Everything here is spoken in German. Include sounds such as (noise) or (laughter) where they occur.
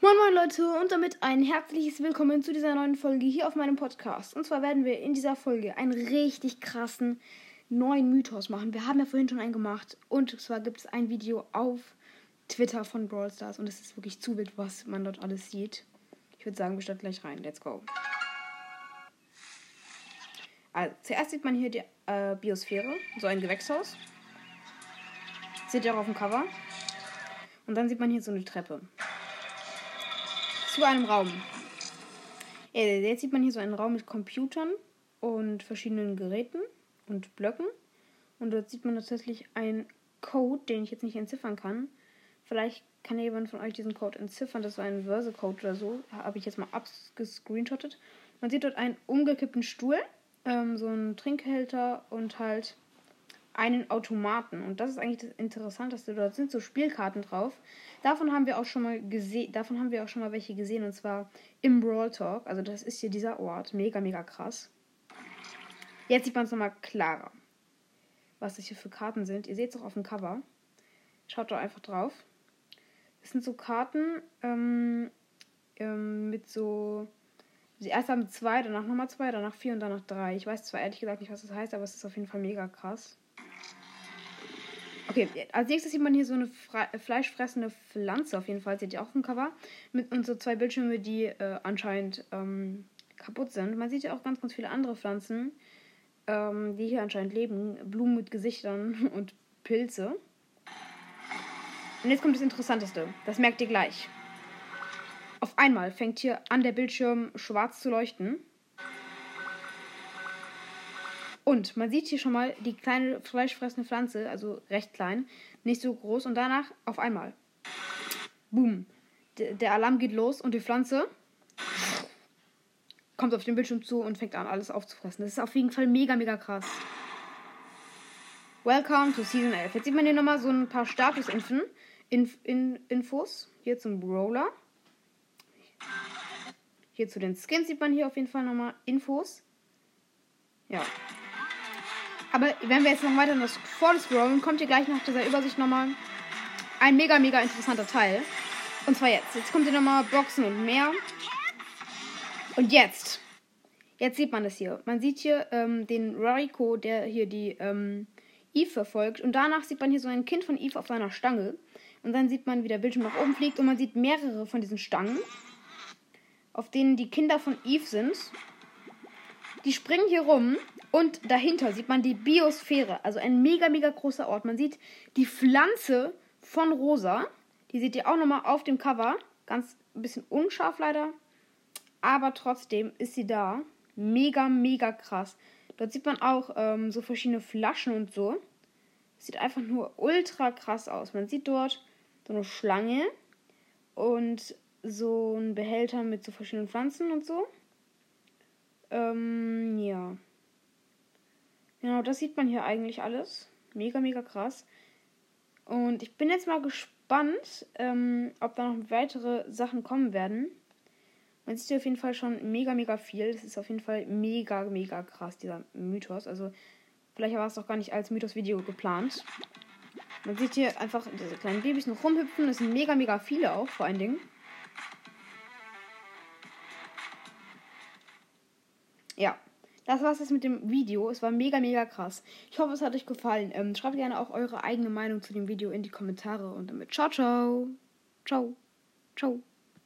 Moin moin Leute und damit ein herzliches Willkommen zu dieser neuen Folge hier auf meinem Podcast. Und zwar werden wir in dieser Folge einen richtig krassen neuen Mythos machen. Wir haben ja vorhin schon einen gemacht und zwar gibt es ein Video auf Twitter von Brawl Stars und es ist wirklich zu wild, was man dort alles sieht. Ich würde sagen, wir starten gleich rein. Let's go. Also, zuerst sieht man hier die äh, Biosphäre, so ein Gewächshaus. Seht ihr auch auf dem Cover. Und dann sieht man hier so eine Treppe zu einem Raum. Ja, jetzt sieht man hier so einen Raum mit Computern und verschiedenen Geräten und Blöcken. Und dort sieht man tatsächlich einen Code, den ich jetzt nicht entziffern kann. Vielleicht kann jemand von euch diesen Code entziffern. Das war ein Verse-Code oder so. Habe ich jetzt mal abgescreenshottet. Man sieht dort einen umgekippten Stuhl, ähm, so einen Trinkhalter und halt einen Automaten. Und das ist eigentlich das Interessanteste. Dort sind so Spielkarten drauf. Davon haben wir auch schon mal gesehen, davon haben wir auch schon mal welche gesehen. Und zwar im Brawl Talk. Also das ist hier dieser Ort. Mega, mega krass. Jetzt sieht man es nochmal klarer. Was das hier für Karten sind. Ihr seht es auch auf dem Cover. Schaut doch einfach drauf. Das sind so Karten ähm, ähm, mit so. Die erste haben zwei, danach nochmal zwei, danach vier und danach drei. Ich weiß zwar ehrlich gesagt nicht, was das heißt, aber es ist auf jeden Fall mega krass. Okay, als nächstes sieht man hier so eine Fre fleischfressende Pflanze, auf jeden Fall, seht ihr auch im Cover. Mit und so zwei Bildschirme, die äh, anscheinend ähm, kaputt sind. Man sieht ja auch ganz, ganz viele andere Pflanzen, ähm, die hier anscheinend leben. Blumen mit Gesichtern (laughs) und Pilze. Und jetzt kommt das Interessanteste. Das merkt ihr gleich. Auf einmal fängt hier an der Bildschirm schwarz zu leuchten. Und man sieht hier schon mal die kleine fleischfressende Pflanze, also recht klein, nicht so groß. Und danach auf einmal. Boom. D der Alarm geht los und die Pflanze kommt auf den Bildschirm zu und fängt an, alles aufzufressen. Das ist auf jeden Fall mega, mega krass. Welcome to Season 11. Jetzt sieht man hier nochmal so ein paar Statusinfos. Inf in Infos. Hier zum Brawler. Hier zu den Skins sieht man hier auf jeden Fall nochmal Infos. Ja, aber wenn wir jetzt noch weiter das scrollen, kommt hier gleich nach dieser Übersicht nochmal ein mega, mega interessanter Teil. Und zwar jetzt. Jetzt kommt hier nochmal Boxen und mehr. Und jetzt. Jetzt sieht man das hier. Man sieht hier ähm, den Rariko, der hier die ähm, Eve verfolgt. Und danach sieht man hier so ein Kind von Eve auf seiner Stange. Und dann sieht man, wie der Bildschirm nach oben fliegt. Und man sieht mehrere von diesen Stangen, auf denen die Kinder von Eve sind. Die springen hier rum und dahinter sieht man die Biosphäre, also ein mega, mega großer Ort. Man sieht die Pflanze von Rosa. Die seht ihr auch nochmal auf dem Cover. Ganz ein bisschen unscharf leider. Aber trotzdem ist sie da. Mega, mega krass. Dort sieht man auch ähm, so verschiedene Flaschen und so. Sieht einfach nur ultra krass aus. Man sieht dort so eine Schlange und so einen Behälter mit so verschiedenen Pflanzen und so. Ähm, ja. Genau, das sieht man hier eigentlich alles. Mega, mega krass. Und ich bin jetzt mal gespannt, ähm, ob da noch weitere Sachen kommen werden. Man sieht hier auf jeden Fall schon mega, mega viel. Das ist auf jeden Fall mega, mega krass, dieser Mythos. Also, vielleicht war es doch gar nicht als Mythos-Video geplant. Man sieht hier einfach diese kleinen Babys noch rumhüpfen. Das sind mega, mega viele auch, vor allen Dingen. Ja, das war's jetzt mit dem Video. Es war mega, mega krass. Ich hoffe, es hat euch gefallen. Ähm, schreibt gerne auch eure eigene Meinung zu dem Video in die Kommentare. Und damit ciao, ciao. Ciao. Ciao.